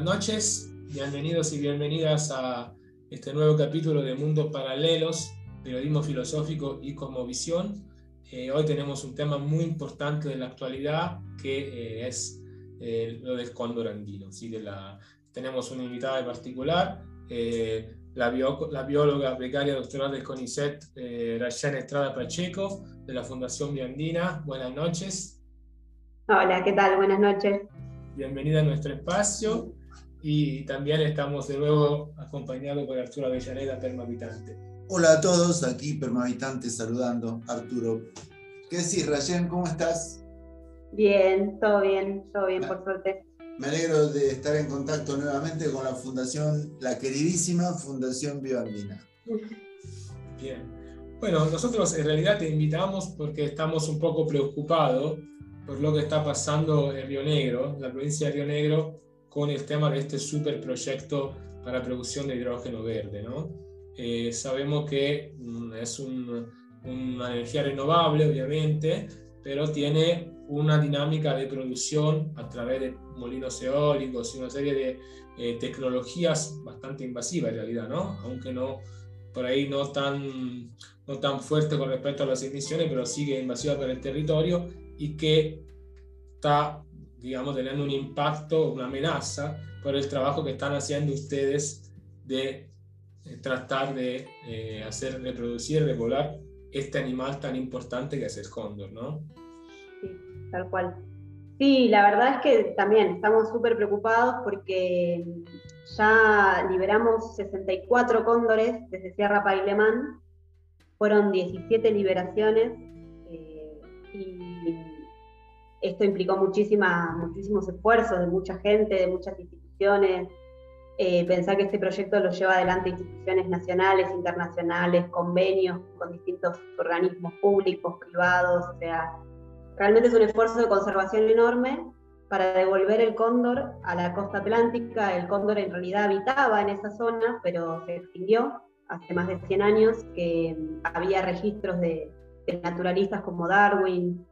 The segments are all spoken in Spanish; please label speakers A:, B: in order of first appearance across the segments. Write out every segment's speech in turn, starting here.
A: Buenas noches, bienvenidos y bienvenidas a este nuevo capítulo de Mundos Paralelos, Periodismo Filosófico y Cosmovisión. Eh, hoy tenemos un tema muy importante de la actualidad que eh, es eh, lo del cóndor andino. ¿sí? De la, tenemos una invitada en particular, la, la, bióloga becaria doctoral del CONICET, eh, Estrada Pacheco, de la Fundación Biandina. Buenas noches.
B: Hola, ¿qué tal? Buenas noches.
A: Bienvenida a nuestro espacio y también estamos de nuevo acompañados por Arturo Avellaneda, permavitante.
C: Hola a todos, aquí permavitante saludando, Arturo. ¿Qué decís, Rayen? ¿Cómo estás?
B: Bien, todo bien, todo bien, por suerte.
C: Me alegro de estar en contacto nuevamente con la Fundación, la queridísima Fundación Bioandina.
A: Bien. Bueno, nosotros en realidad te invitamos porque estamos un poco preocupados por lo que está pasando en Río Negro, la provincia de Río Negro, con el tema de este superproyecto para producción de hidrógeno verde. ¿no? Eh, sabemos que mm, es una energía renovable, obviamente, pero tiene una dinámica de producción a través de molinos eólicos y una serie de eh, tecnologías bastante invasivas en realidad, ¿no? aunque no por ahí no tan, no tan fuerte con respecto a las emisiones, pero sigue invasiva para el territorio y que está digamos, teniendo un impacto, una amenaza por el trabajo que están haciendo ustedes de eh, tratar de eh, hacer reproducir, revolar este animal tan importante que es el cóndor, ¿no?
B: Sí, tal cual. Sí, la verdad es que también estamos súper preocupados porque ya liberamos 64 cóndores desde Sierra Pailemán, fueron 17 liberaciones eh, y esto implicó muchísima, muchísimos esfuerzos de mucha gente, de muchas instituciones. Eh, pensar que este proyecto lo lleva adelante instituciones nacionales, internacionales, convenios con distintos organismos públicos, privados, o sea, realmente es un esfuerzo de conservación enorme para devolver el cóndor a la costa atlántica. El cóndor en realidad habitaba en esa zona, pero se extinguió hace más de 100 años, que había registros de, naturalistas como Darwin,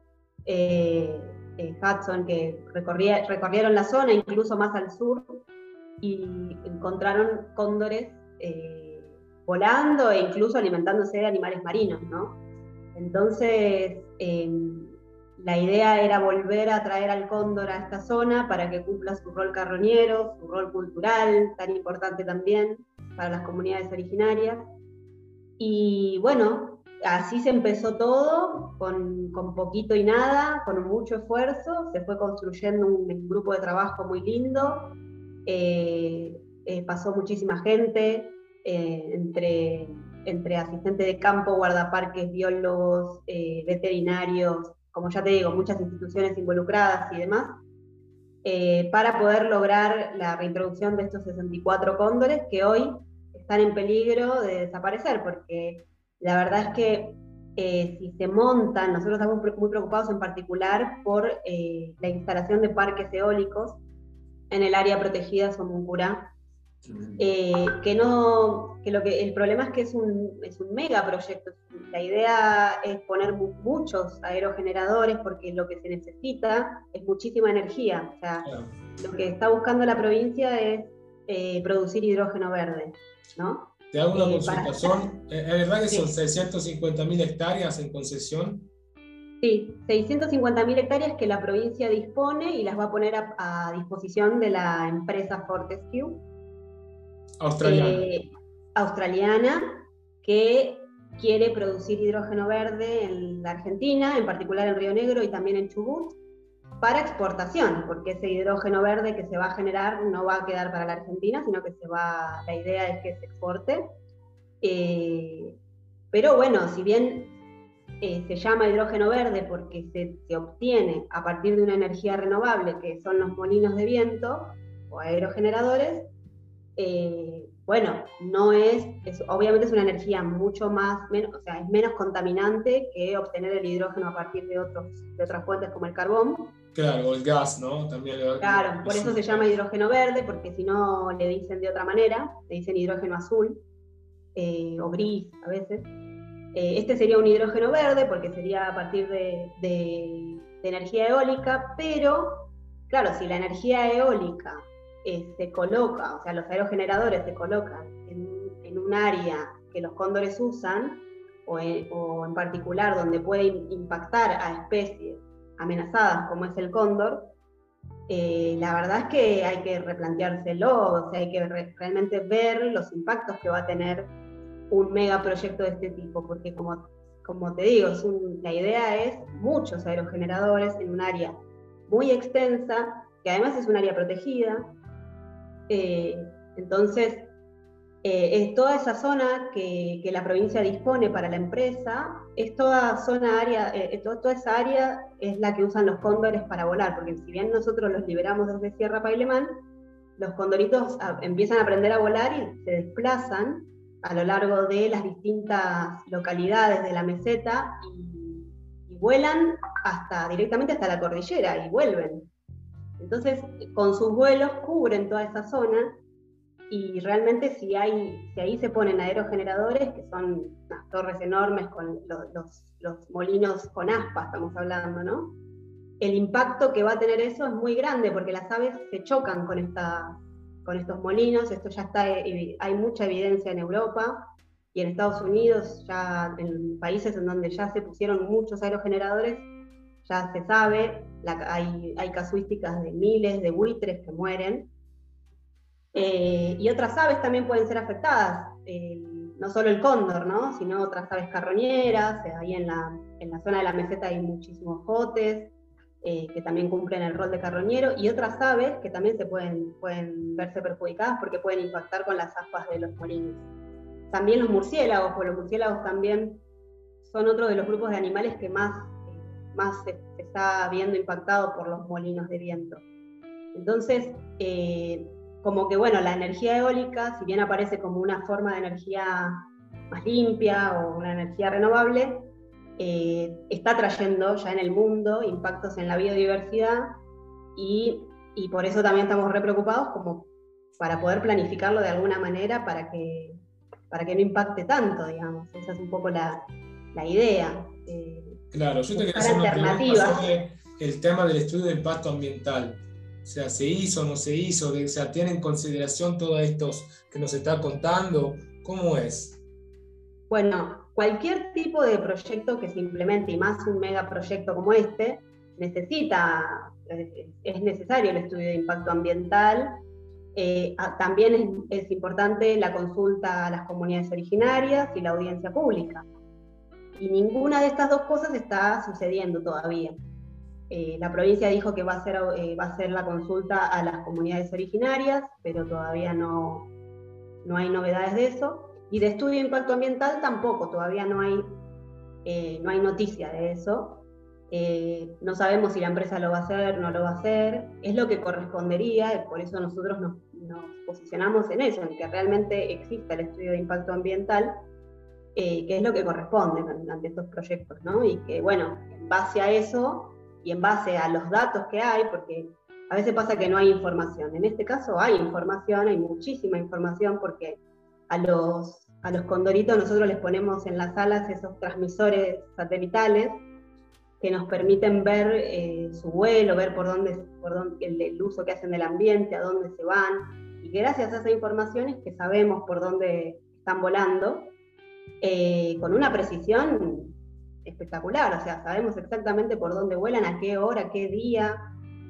B: eh, eh, Hudson, que recorrieron la zona, incluso más al sur, y encontraron cóndores eh, volando e incluso alimentándose de animales marinos, ¿no? Entonces, em, la idea era volver a traer al cóndor a esta zona para que cumpla su rol carroñero, su rol cultural, tan importante también para las comunidades originarias. Y bueno, así se empezó todo, con, poquito y nada, con mucho esfuerzo, se fue construyendo un, grupo de trabajo muy lindo, eh, eh, pasó muchísima gente, eh, entre, entre asistentes de campo, guardaparques, biólogos, veterinarios, como ya te digo, muchas instituciones involucradas y demás, para poder lograr la reintroducción de estos 64 cóndores que hoy están en peligro de desaparecer, porque la verdad es que eh, si se montan, nosotros estamos muy preocupados en particular por eh, la instalación de parques eólicos en el área protegida Somuncurá, eh, que no, que lo que el problema es que es un, es un megaproyecto. La idea es poner muchos aerogeneradores porque lo que se necesita es muchísima energía. O sea, lo que está buscando la provincia es producir hidrógeno verde, ¿no?
A: Te hago una eh, consulta. ¿Es verdad que son 650.000 hectáreas en concesión?
B: Sí, 650.000 hectáreas que la provincia dispone y las va a poner a, disposición de la empresa Fortescue.
A: Australiana. Eh,
B: australiana, que quiere producir hidrógeno verde en la Argentina, en particular en Río Negro y también en Chubut para exportación, porque ese hidrógeno verde que se va a generar no va a quedar para la Argentina, sino que se va, la idea es que se exporte. Eh, pero bueno, si bien eh, se llama hidrógeno verde porque se, obtiene a partir de una energía renovable, que son los molinos de viento o aerogeneradores, eh, bueno, no es, obviamente es una energía mucho más, menos, o sea, es menos contaminante que obtener el hidrógeno a partir de, otros, de otras fuentes como el carbón,
A: Claro, el gas, ¿no? También
B: claro, por eso se llama hidrógeno verde, porque si no le dicen de otra manera, le dicen hidrógeno azul eh, o gris a veces. Eh, este sería un hidrógeno verde porque sería a partir de, energía eólica, pero claro, si la energía eólica eh, se coloca, o sea, los aerogeneradores se colocan en, un área que los cóndores usan, o en, particular donde puede impactar a especies amenazadas como es el cóndor, eh, la verdad es que hay que replanteárselo, o sea, hay que realmente ver los impactos que va a tener un megaproyecto de este tipo, porque como, como te digo, la idea es muchos aerogeneradores en un área muy extensa, que además es un área protegida. Eh, entonces, eh, toda esa zona que, la provincia dispone para la empresa, es área, eh, toda, esa área es la que usan los cóndores para volar, porque si bien nosotros los liberamos desde Sierra Pailemán, los condoritos empiezan a aprender a volar y se desplazan a lo largo de las distintas localidades de la meseta y, y vuelan hasta directamente hasta la cordillera y vuelven. Entonces, con sus vuelos cubren toda esa zona y realmente si, hay, si ahí se ponen aerogeneradores, que son unas torres enormes con los, los, molinos con aspa, estamos hablando, ¿no? El impacto que va a tener eso es muy grande porque las aves se chocan con, esta, con estos molinos, esto ya está, eh, hay mucha evidencia en Europa y en Estados Unidos, ya en países en donde ya se pusieron muchos aerogeneradores, ya se sabe, hay, hay casuísticas de miles de buitres que mueren eh, y otras aves también pueden ser afectadas, eh, no solo el cóndor, ¿no? sino otras aves carroñeras, eh, ahí en la, en la, zona de la meseta hay muchísimos jotes, que también cumplen el rol de carroñero, y otras aves que también se pueden, pueden verse perjudicadas porque pueden impactar con las aspas de los molinos. También los murciélagos, porque los murciélagos también son otro de los grupos de animales que más, más se, está viendo impactado por los molinos de viento. Entonces, como que, bueno, la energía eólica, si bien aparece como una forma de energía más limpia o una energía renovable, eh, está trayendo ya en el mundo impactos en la biodiversidad y, y, por eso también estamos re preocupados como para poder planificarlo de alguna manera para que, para que no impacte tanto, digamos. Esa es un poco la, la idea.
A: Eh, claro, yo te quería hacer una pregunta sobre el tema del estudio de impacto ambiental. O sea, ¿se hizo o no se hizo? O sea, ¿tiene en consideración todos estos que nos está contando? ¿Cómo es?
B: Bueno, cualquier tipo de proyecto que se implemente, y más un megaproyecto como este, necesita, es necesario el estudio de impacto ambiental. Eh, también es importante la consulta a las comunidades originarias y la audiencia pública. Y ninguna de estas dos cosas está sucediendo todavía. Eh, la provincia dijo que va a, hacer, eh, va a hacer la consulta a las comunidades originarias, pero todavía no, no hay novedades de eso. Y de estudio de impacto ambiental tampoco, todavía no hay, eh, no hay noticia de eso. no sabemos si la empresa lo va a hacer, no lo va a hacer. Es lo que correspondería, por eso nosotros nos, nos posicionamos en eso, en que realmente exista el estudio de impacto ambiental, que es lo que corresponde ante estos proyectos, ¿no? Y que, bueno, en base a eso y en base a los datos que hay, porque a veces pasa que no hay información. En este caso hay información, hay muchísima información, porque a los, a los condoritos nosotros les ponemos en las alas esos transmisores satelitales que nos permiten ver eh, su vuelo, ver por dónde, por dónde el, uso que hacen del ambiente, a dónde se van, y gracias a esa información es que sabemos por dónde están volando, eh, con una precisión espectacular, o sea, sabemos exactamente por dónde vuelan, a qué hora, qué día,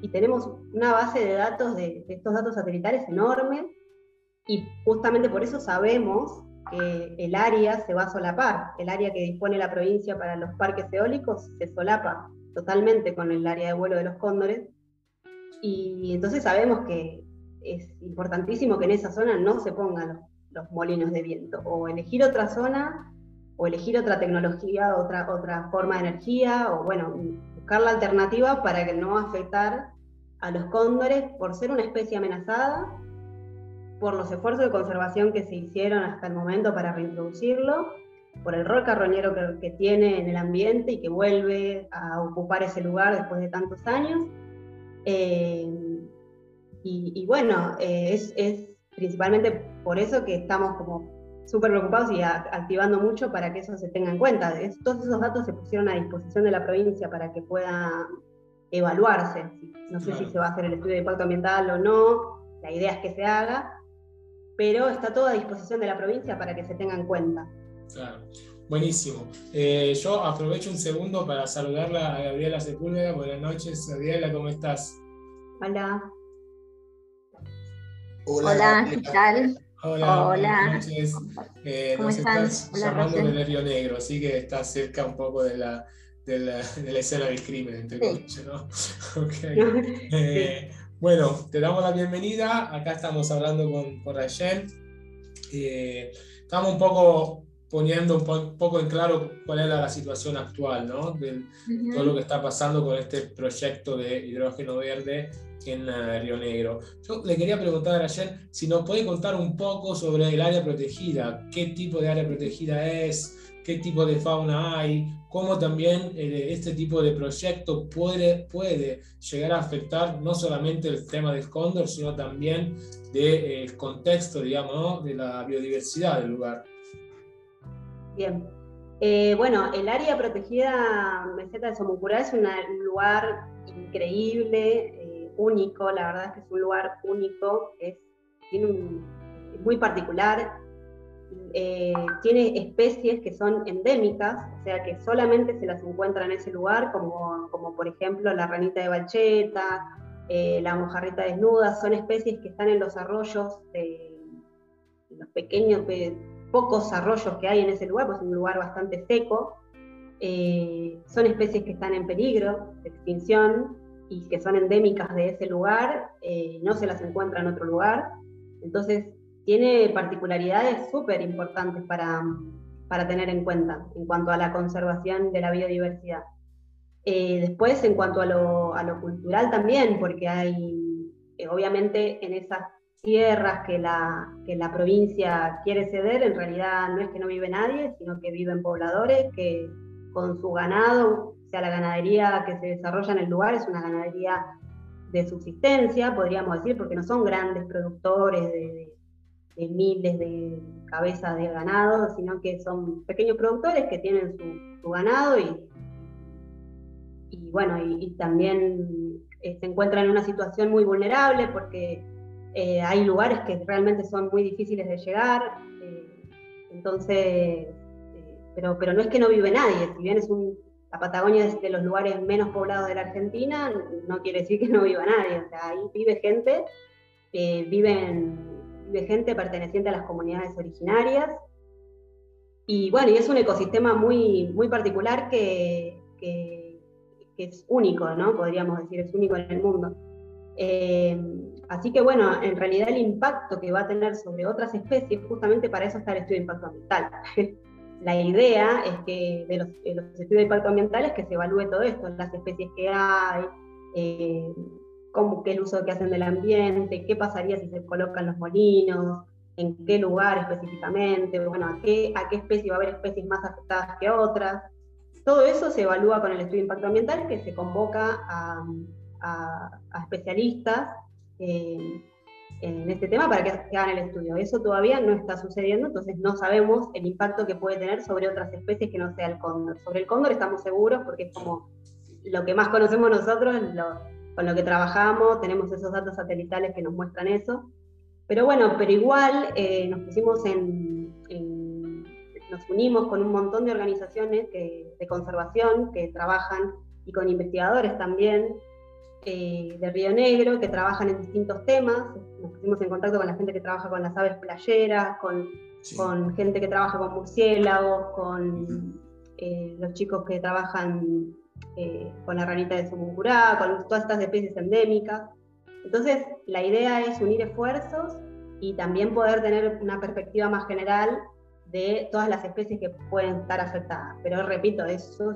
B: y tenemos una base de datos de, estos datos satelitales enorme, y justamente por eso sabemos que el área se va a solapar, el área que dispone la provincia para los parques eólicos se solapa totalmente con el área de vuelo de los cóndores, y entonces sabemos que es importantísimo que en esa zona no se pongan los molinos de viento, o elegir otra zona o elegir otra tecnología, otra, otra forma de energía, o bueno, buscar la alternativa para que no afectar a los cóndores por ser una especie amenazada, por los esfuerzos de conservación que se hicieron hasta el momento para reintroducirlo, por el rol carroñero que, tiene en el ambiente y que vuelve a ocupar ese lugar después de tantos años. Eh, y, bueno, eh, es, es principalmente por eso que estamos como súper preocupados y activando mucho para que eso se tenga en cuenta. todos esos datos se pusieron a disposición de la provincia para que pueda evaluarse. No sé si se va a hacer el estudio de impacto ambiental o no, la idea es que se haga, pero está todo a disposición de la provincia para que se tenga en cuenta.
A: Claro. Buenísimo. Eh, yo aprovecho un segundo para saludarla a Gabriela Sepúlveda. Buenas noches, Gabriela, ¿cómo estás?
B: Hola.
D: Hola, ¿qué tal?
A: Hola, buenas noches. Eh, nos estás llamando del Río Negro, así que estás cerca un poco de la, de la, escena del crimen, entre sí. ¿no? okay. Eh, bueno, te damos la bienvenida. Acá estamos hablando con, con Rachel. estamos un poco poniendo un poco en claro cuál era la situación actual, ¿no? De todo lo que está pasando con este proyecto de hidrógeno verde en uh, Río Negro. Yo le quería preguntar a Jen si nos puede contar un poco sobre el área protegida, qué tipo de área protegida es, qué tipo de fauna hay, cómo también eh, este tipo de proyecto puede, puede llegar a afectar no solamente el tema del cóndor, sino también del contexto, digamos, de la biodiversidad del lugar.
B: Bien. Eh, bueno, el área protegida Meseta de Somucurá es un lugar increíble, eh, único, la verdad es que es un lugar único, es, muy particular, eh, tiene especies que son endémicas, o sea que solamente se las encuentra en ese lugar, como, por ejemplo la ranita de balcheta, la mojarrita desnuda, son especies que están en los arroyos, de, los pequeños pocos arroyos que hay en ese lugar, pues es un lugar bastante seco. Eh, son especies que están en peligro de extinción y que son endémicas de ese lugar, eh, no se las encuentra en otro lugar. Entonces, tiene particularidades súper importantes para, para, tener en cuenta en cuanto a la conservación de la biodiversidad. Eh, después, en cuanto a lo, a lo, cultural también, porque hay, obviamente, en esas tierras que la, que la provincia quiere ceder, en realidad no es que no vive nadie, sino que viven pobladores que con su ganado, o sea, la ganadería que se desarrolla en el lugar es una ganadería de subsistencia, podríamos decir, porque no son grandes productores de, miles de cabezas de ganado, sino que son pequeños productores que tienen su, ganado y, bueno, y, también eh, se encuentran en una situación muy vulnerable porque eh, hay lugares que realmente son muy difíciles de llegar, eh, entonces, pero, pero no es que no vive nadie, si bien es un, la Patagonia es de los lugares menos poblados de la Argentina, no quiere decir que no viva nadie, o sea, ahí vive gente, viven, vive gente perteneciente a las comunidades originarias, y bueno, y es un ecosistema muy, muy particular que, que, que es único, ¿no? Podríamos decir, es único en el mundo. Eh, así que bueno, en realidad el impacto que va a tener sobre otras especies, justamente para eso está el estudio de impacto ambiental. La idea es que de los, estudios de impacto ambiental es que se evalúe todo esto, las especies que hay, eh, cómo, qué el uso que hacen del ambiente, qué pasaría si se colocan los molinos, en qué lugar específicamente, bueno, a qué, especie va a haber especies más afectadas que otras. Todo eso se evalúa con el estudio de impacto ambiental que se convoca a, a, especialistas eh, en este tema para que, hagan el estudio. Eso todavía no está sucediendo, entonces no sabemos el impacto que puede tener sobre otras especies que no sea el cóndor. Sobre el cóndor estamos seguros porque es como lo que más conocemos nosotros, con lo que trabajamos, tenemos esos datos satelitales que nos muestran eso. Pero bueno, pero igual eh, nos pusimos en, nos unimos con un montón de organizaciones de conservación que trabajan y con investigadores también eh, de Río Negro que trabajan en distintos temas. Nos pusimos en contacto con la gente que trabaja con las aves playeras, con, con gente que trabaja con murciélagos, con eh, los chicos que trabajan eh, con la ranita de Sumucurá, con todas estas especies endémicas. Entonces, la idea es unir esfuerzos y también poder tener una perspectiva más general de todas las especies que pueden estar afectadas. Pero repito, eso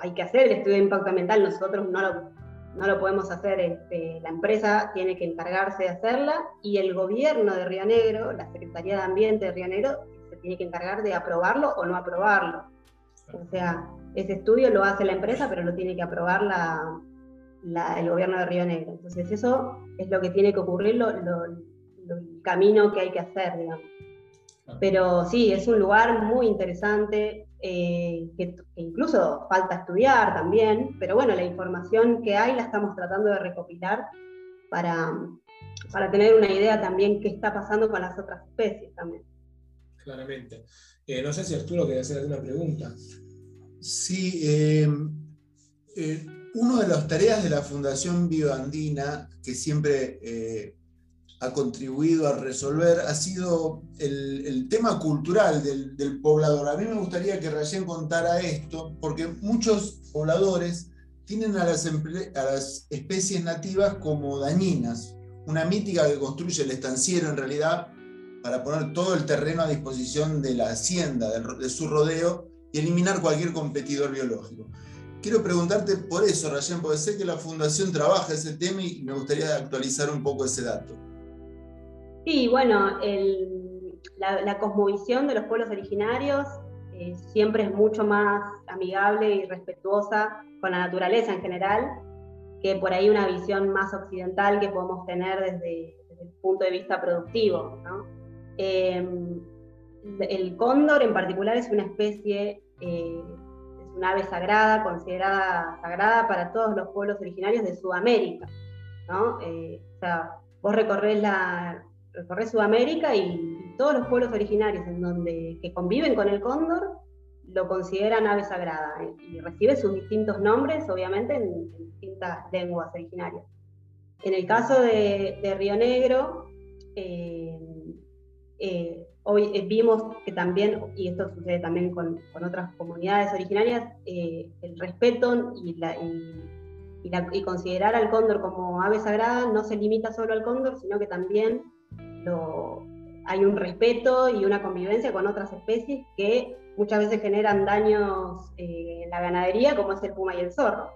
B: hay que hacer el estudio de impacto ambiental, nosotros no lo no lo podemos hacer, este, la empresa tiene que encargarse de hacerla y el gobierno de Río Negro, la Secretaría de Ambiente de Río Negro, se tiene que encargar de aprobarlo o no aprobarlo. O sea, ese estudio lo hace la empresa, pero lo tiene que aprobar el gobierno de Río Negro. Entonces eso es lo que tiene que ocurrir, lo, el camino que hay que hacer, digamos. Pero sí, es un lugar muy interesante, eh, que, incluso falta estudiar también, pero bueno, la información que hay la estamos tratando de recopilar para, para tener una idea también qué está pasando con las otras especies también.
A: Claramente. Eh, no sé si Arturo quiere hacer alguna pregunta.
C: Sí, eh, eh, una de las tareas de la Fundación Bioandina, que siempre ha contribuido a resolver, ha sido el, tema cultural del, poblador. A mí me gustaría que Rayen contara esto, porque muchos pobladores tienen a las, especies nativas como dañinas, una mítica que construye el estanciero en realidad para poner todo el terreno a disposición de la hacienda, de, su rodeo y eliminar cualquier competidor biológico. Quiero preguntarte por eso, Rayen, porque sé que la Fundación trabaja ese tema y me gustaría actualizar un poco ese dato.
B: Sí, bueno, la, cosmovisión de los pueblos originarios eh, siempre es mucho más amigable y respetuosa con la naturaleza en general que por ahí una visión más occidental que podemos tener desde, el punto de vista productivo. Em, el cóndor en particular es una especie, eh, es una ave sagrada, considerada sagrada para todos los pueblos originarios de Sudamérica. Eh, o sea, vos recorres, la, Sudamérica y, todos los pueblos originarios en donde, que conviven con el cóndor lo consideran ave sagrada eh, y recibe sus distintos nombres, obviamente, en, distintas lenguas originarias. En el caso de, Río Negro, eh, eh, hoy vimos que también, y esto sucede también con, otras comunidades originarias, el respeto y, la, y, considerar al cóndor como ave sagrada no se limita solo al cóndor, sino que también hay un respeto y una convivencia con otras especies que muchas veces generan daños eh, en la ganadería, como es el puma y el zorro.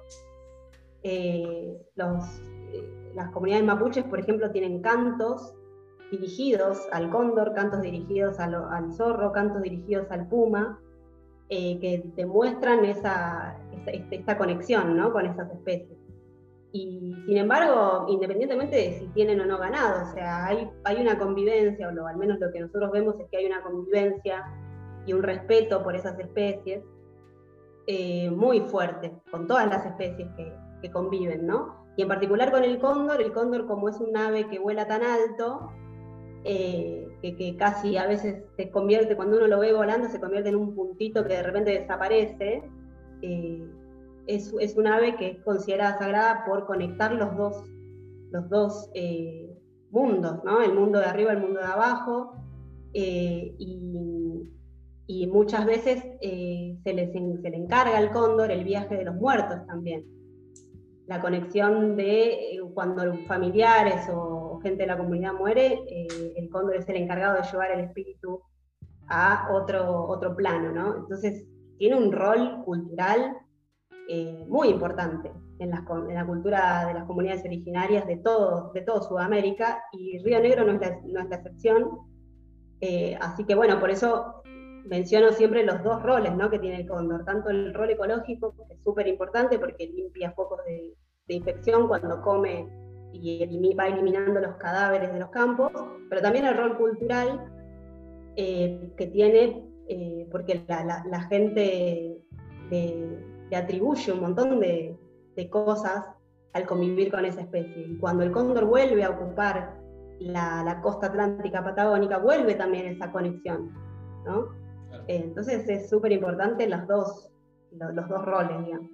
B: Eh, eh, las comunidades mapuches, por ejemplo, tienen cantos dirigidos al cóndor, cantos dirigidos al, zorro, cantos dirigidos al puma, que demuestran esa, esta, conexión con esas especies. Y sin embargo, independientemente de si tienen o no ganado, o sea, hay, hay una convivencia, o al menos lo que nosotros vemos es que hay una convivencia y un respeto por esas especies eh, muy fuerte, con todas las especies que, conviven, ¿no? Y en particular con el cóndor, el cóndor como es un ave que vuela tan alto, eh, que, que, casi a veces se convierte, cuando uno lo ve volando, se convierte en un puntito que de repente desaparece, eh, es, es, un ave que es considerada sagrada por conectar los dos, los dos mundos, ¿no? El mundo de arriba, el mundo de abajo, y y muchas veces eh, se, les, se le encarga al cóndor el viaje de los muertos también. La conexión de eh, cuando familiares o gente de la comunidad muere, eh, el cóndor es el encargado de llevar el espíritu a otro, otro plano, ¿no? Entonces, tiene un rol cultural muy importante en, en, la cultura de las comunidades originarias de todo, de todo Sudamérica, y Río Negro no es la, no es la excepción. así que bueno, por eso menciono siempre los dos roles ¿no? que tiene el cóndor, tanto el rol ecológico, que es súper importante porque limpia focos de, infección cuando come y va eliminando los cadáveres de los campos, pero también el rol cultural eh, que tiene, eh, porque la, gente le, atribuye un montón de, cosas al convivir con esa especie. Y cuando el cóndor vuelve a ocupar la, la costa atlántica patagónica, vuelve también esa conexión. ¿no? Eh, entonces es súper importante los dos, los, dos roles, digamos.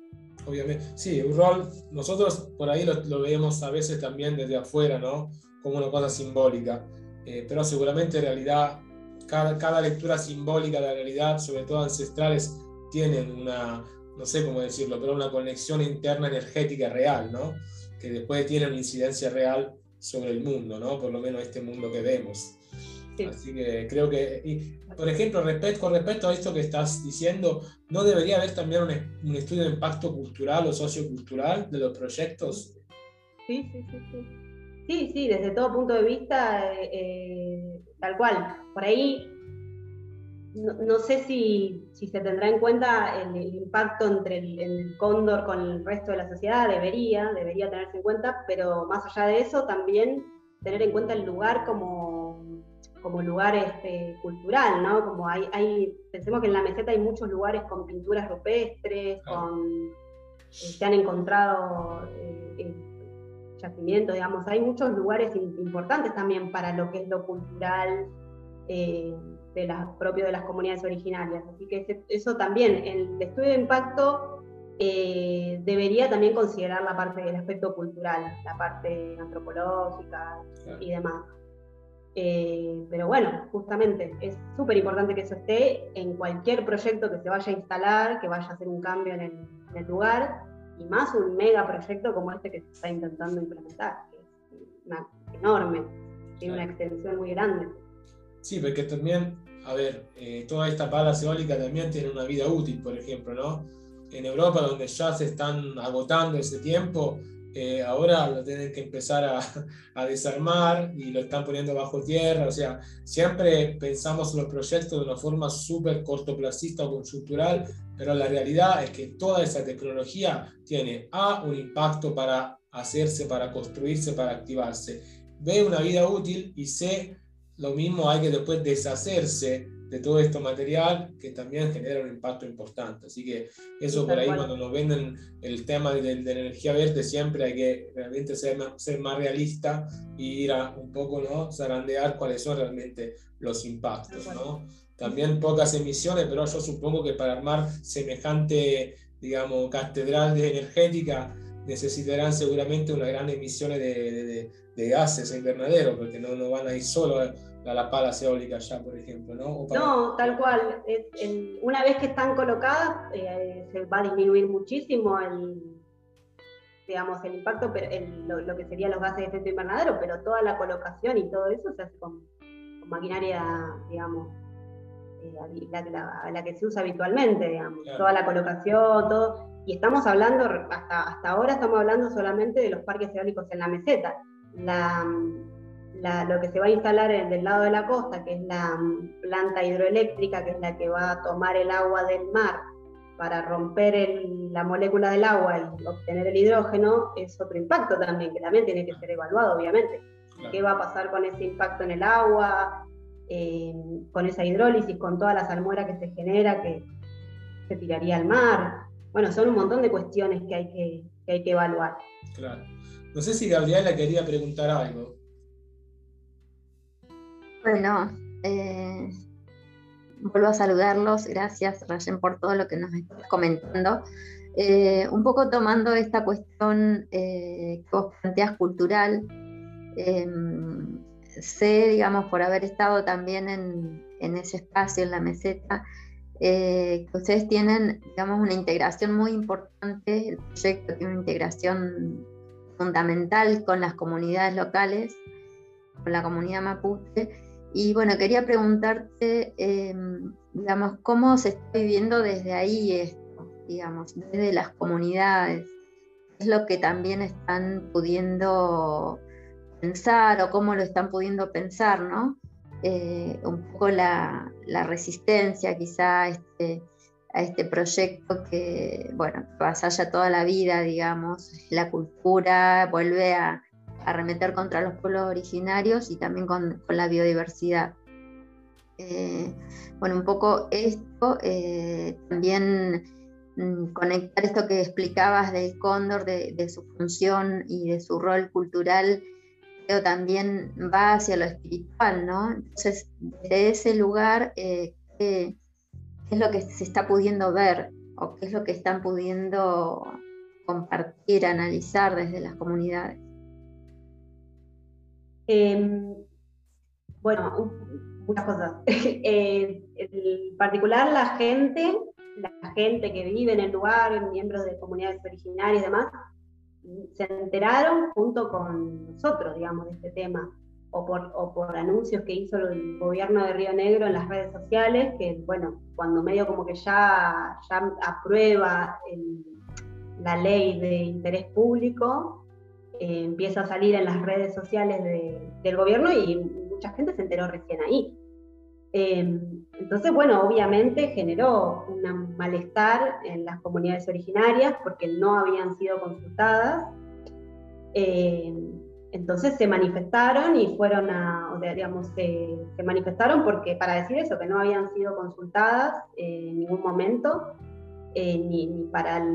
A: Obviamente, sí, un rol, nosotros por ahí lo, lo vemos a veces también desde afuera, ¿no? Como una cosa simbólica, eh, pero seguramente en realidad cada, cada lectura simbólica de la realidad, sobre todo ancestrales, tienen una, no sé cómo decirlo, pero una conexión interna energética real, ¿no? Que después tiene una incidencia real sobre el mundo, ¿no? Por lo menos este mundo que vemos. Así que creo que, por ejemplo, respecto, con respecto a esto que estás diciendo, ¿no debería haber también un, estudio de impacto cultural o sociocultural de los proyectos?
B: Sí, sí, sí. Sí, sí, sí desde todo punto de vista, eh, eh, tal cual. Por ahí, no, sé si, si, se tendrá en cuenta el, impacto entre el, el, cóndor con el resto de la sociedad, debería, debería tenerse en cuenta, pero más allá de eso, también tener en cuenta el lugar como como lugar este, cultural, ¿no? Como hay, hay, pensemos que en la meseta hay muchos lugares con pinturas rupestres, con, eh, se han encontrado eh, yacimientos, digamos, hay muchos lugares importantes también para lo que es lo cultural eh, de las, propio de las comunidades originarias. Así que eso también, el estudio de impacto eh, debería también considerar la parte del aspecto cultural, la parte antropológica y demás. Eh, pero bueno, justamente es súper importante que eso esté en cualquier proyecto que se vaya a instalar, que vaya a hacer un cambio en el, lugar, y más un mega proyecto como este que se está intentando implementar, que es enorme, tiene una extensión muy grande.
A: Sí, porque también, a ver, eh, toda esta pala eólica también tiene una vida útil, por ejemplo, ¿no? En Europa, donde ya se están agotando ese tiempo, eh, ahora lo tienen que empezar a, a, desarmar y lo están poniendo bajo tierra. O sea, siempre pensamos los proyectos de una forma súper cortoplacista o conjuntural, pero la realidad es que toda esa tecnología tiene A, un impacto para hacerse, para construirse, para activarse. B, una vida útil y C, lo mismo hay que después deshacerse de todo este material que también genera un impacto importante. Así que eso por ahí cuando nos venden el tema de, la energía verde siempre hay que realmente ser más, ser más realista y ir a un poco, ¿no? Zarandear cuáles son realmente los impactos, ¿no? También pocas emisiones, pero yo supongo que para armar semejante, digamos, catedral de energética necesitarán seguramente una gran emisión de, de, de, gases invernadero, porque no, no van a ir solo la, la pala eólica ya, por ejemplo, ¿no?
B: No, tal cual. una vez que están colocadas, eh, se va a disminuir muchísimo el, digamos, el impacto, pero lo, que serían los gases de efecto invernadero, pero toda la colocación y todo eso se hace con, maquinaria, digamos, eh, la, la, que se usa habitualmente, digamos, toda la colocación, todo. Y estamos hablando, hasta, hasta ahora estamos hablando solamente de los parques eólicos en la meseta. La, lo que se va a instalar en, del lado de la costa, que es la mm, planta hidroeléctrica, que es la que va a tomar el agua del mar para romper la molécula del agua y obtener el hidrógeno, es otro impacto también, que también tiene que ser evaluado, obviamente. ¿Qué va a pasar con ese impacto en el agua, eh, con esa hidrólisis, con toda la salmuera que se genera, que se tiraría al mar? Bueno, son un montón de cuestiones que hay que, que hay que evaluar.
A: Claro. No sé si Gabriela quería preguntar algo.
D: Bueno, eh, vuelvo a saludarlos. Gracias, Rayen, por todo lo que nos estás comentando. Eh, un poco tomando esta cuestión eh, que vos planteas cultural, em, sé, digamos, por haber estado también en, en ese espacio, en la meseta, que ustedes tienen, digamos, una integración muy importante, el proyecto tiene una integración fundamental con las comunidades locales, con la comunidad mapuche, y bueno, quería preguntarte, em, digamos, cómo se está viviendo desde ahí esto, digamos, desde las comunidades. ¿Es lo que también están pudiendo pensar o cómo lo están pudiendo pensar, ¿no? Eh, un poco la, resistencia quizá a este, este proyecto que, bueno, pasa ya toda la vida, digamos, la cultura vuelve a, arremeter contra los pueblos originarios y también con, la biodiversidad. Eh, bueno, un poco esto, eh, también mm, conectar esto que explicabas del cóndor, de, su función y de su rol cultural, creo también va hacia lo espiritual, ¿no? Entonces, desde ese lugar, eh, ¿qué, es lo que se está pudiendo ver o qué es lo que están pudiendo compartir, analizar desde las comunidades?
B: Em, bueno, muchas cosas. Eh, en particular la gente, la gente que vive en el lugar, miembros de comunidades originarias y demás, se enteraron junto con nosotros, digamos, de este tema, o por, o por anuncios que hizo el gobierno de Río Negro en las redes sociales, que, bueno, cuando medio como que ya, ya aprueba la ley de interés público, eh, empieza a salir en las redes sociales del gobierno y mucha gente se enteró recién ahí. Eh, entonces, bueno, obviamente generó un malestar en las comunidades originarias porque no habían sido consultadas. Eh, entonces se manifestaron y fueron a, o digamos, se, manifestaron porque para decir eso, que no habían sido consultadas en ningún momento, ni, para,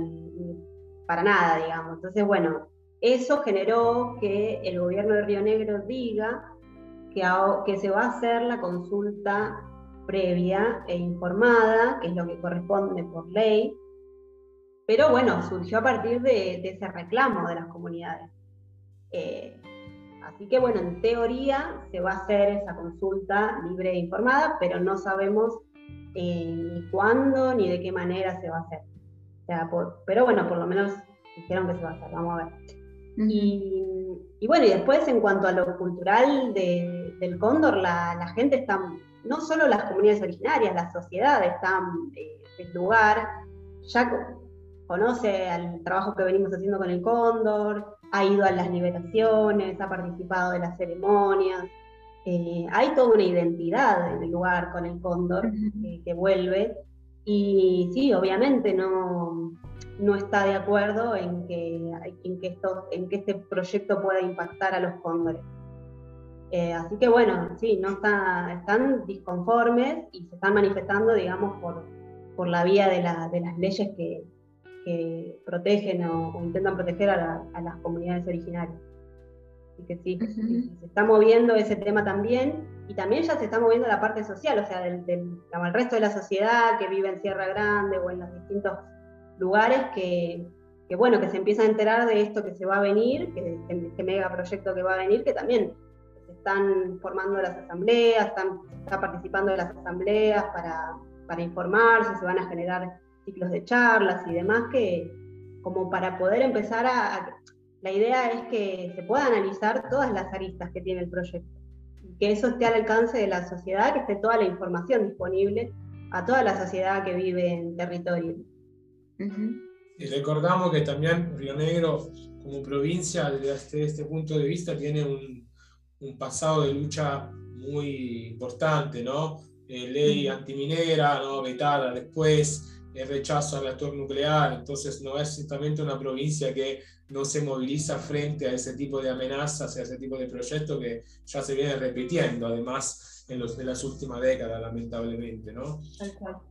B: para nada, digamos. Entonces, bueno, eso generó que el gobierno de Río Negro diga que, se va a hacer la consulta previa e informada, que es lo que corresponde por ley, pero bueno, surgió a partir de, ese reclamo de las comunidades. Eh, así que bueno, en teoría se va a hacer esa consulta libre e informada, pero no sabemos eh, ni cuándo ni de qué manera se va a hacer. pero bueno, por lo menos dijeron que se va a hacer, vamos a ver. Y, bueno, y después en cuanto a lo cultural del cóndor, la, gente está, no solo las comunidades originarias, la sociedad está eh, en el lugar, ya conoce al trabajo que venimos haciendo con el cóndor, ha ido a las liberaciones, ha participado de las ceremonias. Eh, hay toda una identidad en el lugar con el cóndor que vuelve y sí, obviamente no, no está de acuerdo en que, en que, esto, en que este proyecto pueda impactar a los cóndores. Eh, así que bueno, sí, no está, están disconformes y se están manifestando, digamos, por, por la vía de, la, de las leyes que, que protegen o, intentan proteger a, las comunidades originarias. Así que sí, se está moviendo ese tema también y también ya se está moviendo la parte social, o sea, del, resto de la sociedad que vive en Sierra Grande o en los distintos lugares que, bueno, que se empieza a enterar de esto que se va a venir, que este mega proyecto que va a venir, que también se están formando las asambleas, están, está participando de las asambleas para, para informarse, se van a generar ciclos de charlas y demás, que como para poder empezar a, La idea es que se pueda analizar todas las aristas que tiene el proyecto, y que eso esté al alcance de la sociedad, que esté toda la información disponible a toda la sociedad que vive en territorio.
A: Y recordamos que también Río Negro, como provincia, desde este, punto de vista, tiene un, un pasado de lucha muy importante, ¿no? Eh, ley antiminera, ¿no? vetada después, el rechazo al actor nuclear, entonces no es simplemente una provincia que no se moviliza frente a ese tipo de amenazas, a ese tipo de proyectos que ya se viene repitiendo, además en los de las últimas décadas, lamentablemente, ¿no?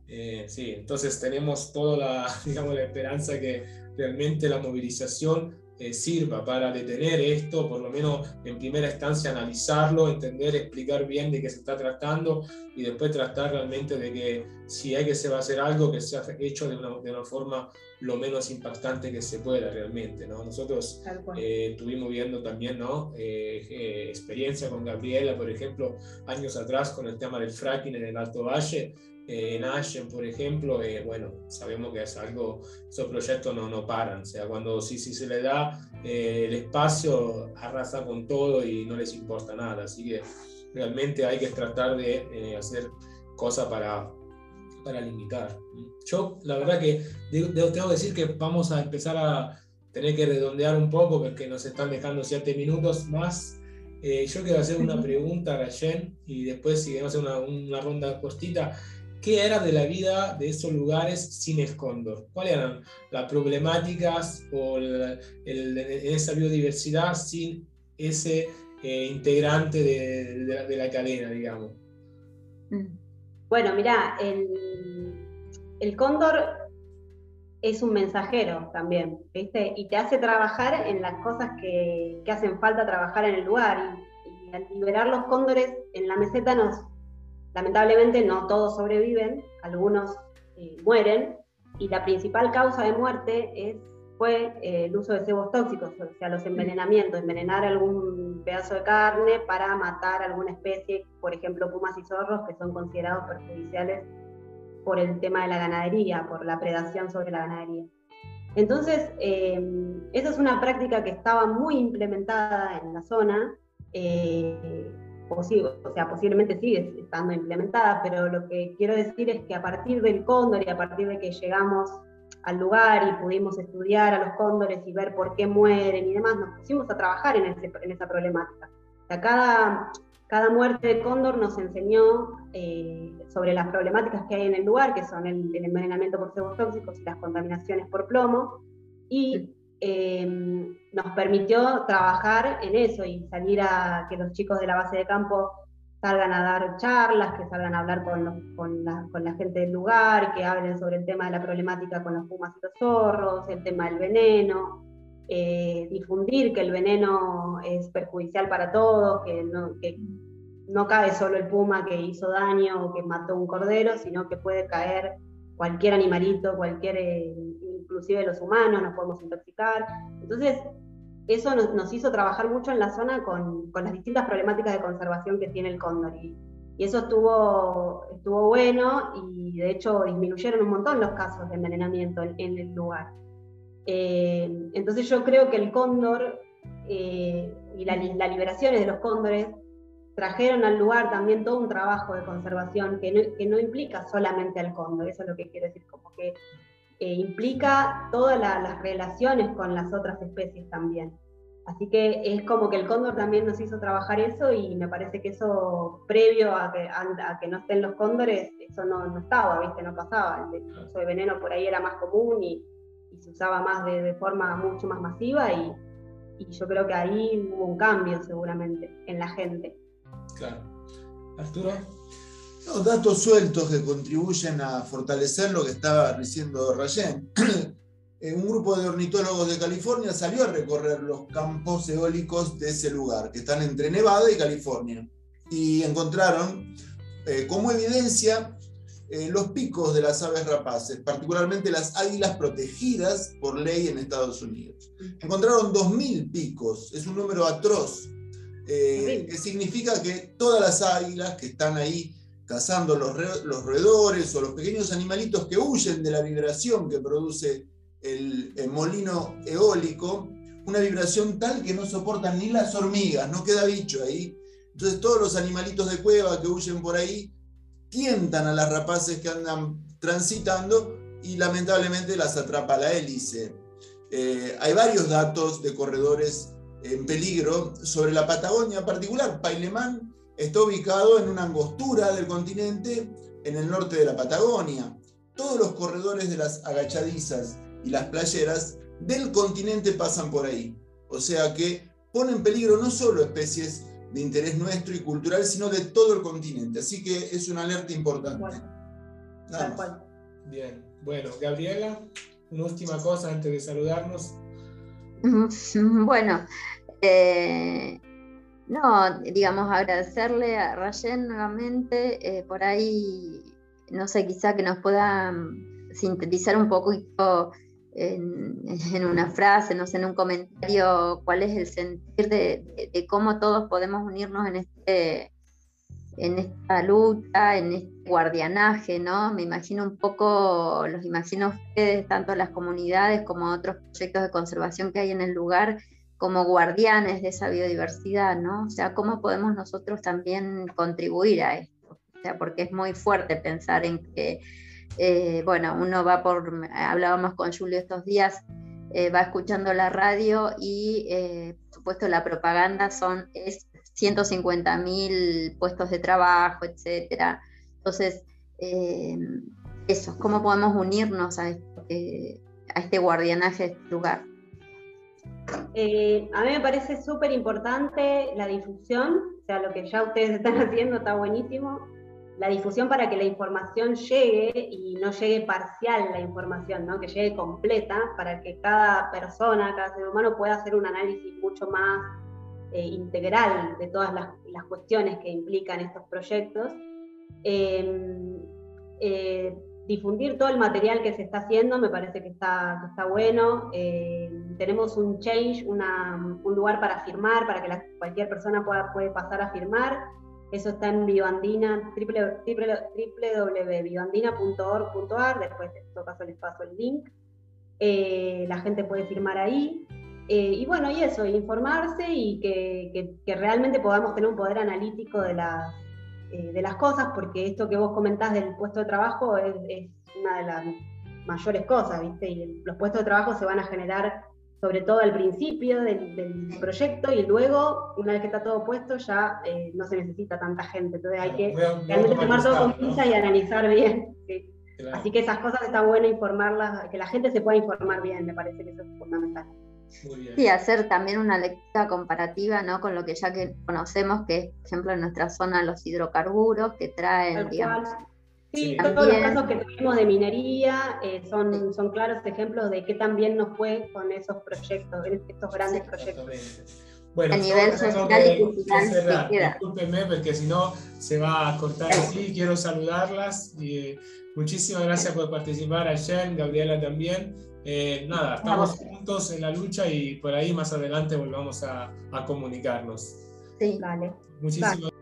A: Eh, sí, entonces tenemos toda la, digamos, la esperanza que realmente la movilización eh, sirva para detener esto, por lo menos en primera instancia analizarlo, entender, explicar bien de qué se está tratando y después tratar realmente de que si hay que se va a hacer algo, que sea hecho de una, de una forma lo menos impactante que se pueda realmente. ¿no? Nosotros eh, estuvimos viendo también ¿no? Eh, experiencia con Gabriela, por ejemplo, años atrás con el tema del fracking en el Alto Valle eh, en Ashen, por ejemplo, eh, bueno, sabemos que es algo, esos proyectos no, no paran, o sea, cuando sí, sí se le da eh, el espacio, arrasa con todo y no les importa nada, así que realmente hay que tratar de hacer cosas para, para limitar. Yo, la verdad que tengo que decir que vamos a empezar a tener que redondear un poco porque nos están dejando siete minutos más. yo quiero hacer una pregunta a Rayen y después si queremos hacer una, una ronda cortita. ¿Qué era de la vida de esos lugares sin escondor? ¿Cuáles eran las problemáticas o esa biodiversidad sin ese eh, integrante de, la, cadena, digamos?
B: Mm. Bueno, mira, el, el, cóndor es un mensajero también, ¿viste? Y te hace trabajar en las cosas que, hacen falta trabajar en el lugar. Y al liberar los cóndores en la meseta nos Lamentablemente no todos sobreviven, algunos eh, mueren y la principal causa de muerte fue eh, el uso de cebos tóxicos, o sea, los envenenamientos, envenenar algún pedazo de carne para matar alguna especie, por ejemplo, pumas y zorros, que son considerados perjudiciales por el tema de la ganadería, por la predación sobre la ganadería. Entonces, eh, esa es una práctica que estaba muy implementada en la zona o sea, posiblemente sigue estando implementada, pero lo que quiero decir es que a partir del cóndor y a partir de que llegamos al lugar y pudimos estudiar a los cóndores y ver por qué mueren y demás, nos pusimos a trabajar en, en esa problemática. O sea, cada, cada muerte de cóndor nos enseñó eh, sobre las problemáticas que hay en el lugar, que son el, el envenenamiento por cebos tóxicos y las contaminaciones por plomo, y Em, nos permitió trabajar en eso y salir a que los chicos de la base de campo salgan a dar charlas, que salgan a hablar con, la, con, gente del lugar, que hablen sobre el tema de la problemática con los pumas y los zorros, el tema del veneno. eh, difundir que el veneno es perjudicial para todos, que no, que no cae solo el puma que hizo daño o que mató un cordero, sino que puede caer cualquier animalito, cualquier, eh, inclusive los humanos, nos podemos intoxicar. Entonces, eso nos, hizo trabajar mucho en la zona con, las distintas problemáticas de conservación que tiene el cóndor. Y, eso estuvo, estuvo bueno y de hecho disminuyeron un montón los casos de envenenamiento en, el lugar. Eh, entonces yo creo que el cóndor eh, y las liberaciones de los cóndores trajeron al lugar también todo un trabajo de conservación que no, que no implica solamente al cóndor, eso es lo que quiero decir, como que eh, implica todas las relaciones con las otras especies también. Así que es como que el cóndor también nos hizo trabajar eso y me parece que eso previo a que, a, que no estén los cóndores, eso no, no, estaba, ¿viste? No pasaba. El uso de veneno por ahí era más común y, se usaba más de, de, forma mucho más masiva y, y yo creo que ahí hubo un cambio seguramente en la gente.
A: Claro. Arturo.
C: Datos sueltos que contribuyen a fortalecer lo que estaba diciendo Rayen. Eh, un grupo de ornitólogos de California salió a recorrer los campos eólicos de ese lugar, que están entre Nevada y California, y encontraron eh, como evidencia eh, los picos de las aves rapaces, particularmente las águilas protegidas por ley en Estados Unidos. Encontraron 2.000 picos, es un número atroz eh, que significa que todas las águilas que están ahí cazando los, roedores o los pequeños animalitos que huyen de la vibración que produce el, molino eólico, una vibración tal que no soportan ni las hormigas, no queda bicho ahí. Entonces todos los animalitos de cueva que huyen por ahí tientan a las rapaces que andan transitando y lamentablemente las atrapa la hélice. Eh, hay varios datos de corredores en peligro sobre la Patagonia en particular. Pailemán está ubicado en una angostura del continente en el norte de la Patagonia. Todos los corredores de las agachadizas y las playeras del continente pasan por ahí. O sea que pone en peligro no solo especies de interés nuestro y cultural, sino de todo el continente. Así que es una alerta importante.
A: Bien, bueno, Gabriela, una última cosa antes de saludarnos.
D: Bueno, eh, no, digamos, agradecerle a Rayen nuevamente, eh, por ahí, no sé, quizá que nos pueda mm, sintetizar un poquito en, una frase, no sé, en un comentario, cuál es el sentir de, cómo todos podemos unirnos en este en esta lucha, en este guardianaje, ¿no? Me imagino un poco, los imagino ustedes, tanto las comunidades como otros proyectos de conservación que hay en el lugar, como guardianes de esa biodiversidad, ¿no? O sea, ¿cómo podemos nosotros también contribuir a esto? O sea, porque es muy fuerte pensar en que, eh, bueno, uno va por, hablábamos con Julio estos días, eh, va escuchando la radio y, eh, por supuesto, la propaganda son, es 150 mil puestos de trabajo, etcétera. Entonces, eso, ¿cómo podemos unirnos a, a este guardianaje de este lugar?
B: Eh, a mí me parece súper importante la difusión, o sea, lo que ya ustedes están haciendo está buenísimo. La difusión para que la información llegue y no llegue parcial la información, ¿no? que llegue completa, para que cada persona, cada ser humano pueda hacer un análisis mucho más eh, integral de todas las, cuestiones que implican estos proyectos. Eh, difundir todo el material que se está haciendo, me parece que está, está bueno. Eh, tenemos un change, un lugar para firmar, para que cualquier persona pueda puede pasar a firmar. Eso está en Bioandina, www.bioandina.org.ar, después en todo caso les paso el link. Eh, la gente puede firmar ahí. Eh, y bueno, y eso, informarse y que, que, realmente podamos tener un poder analítico de las, eh, de las cosas, porque esto que vos comentás del puesto de trabajo es, una de las mayores cosas, ¿viste? Y los puestos de trabajo se van a generar sobre todo al principio del, proyecto y luego, una vez que está todo puesto, ya eh, no se necesita tanta gente. Entonces hay que realmente tomar todo con pinza y analizar bien. Así que esas cosas está bueno informarlas, que la gente se pueda informar bien, me parece que eso es fundamental.
D: Sí, hacer también una lectura comparativa ¿no? con lo que ya que conocemos, que es, por ejemplo, en nuestra zona los hidrocarburos que traen, digamos.
B: Sí, todos los casos que tuvimos de minería eh, son, son claros ejemplos de qué tan bien nos fue con esos proyectos, estos grandes proyectos.
A: Bueno, a nivel social y cultural. Discúlpenme porque si no se va a cortar así. Quiero saludarlas y eh, muchísimas gracias por participar, Ayen, Gabriela también. Eh, nada, estamos juntos en la lucha y por ahí más adelante volvamos a, a comunicarnos.
B: Sí, vale.
A: Muchísimas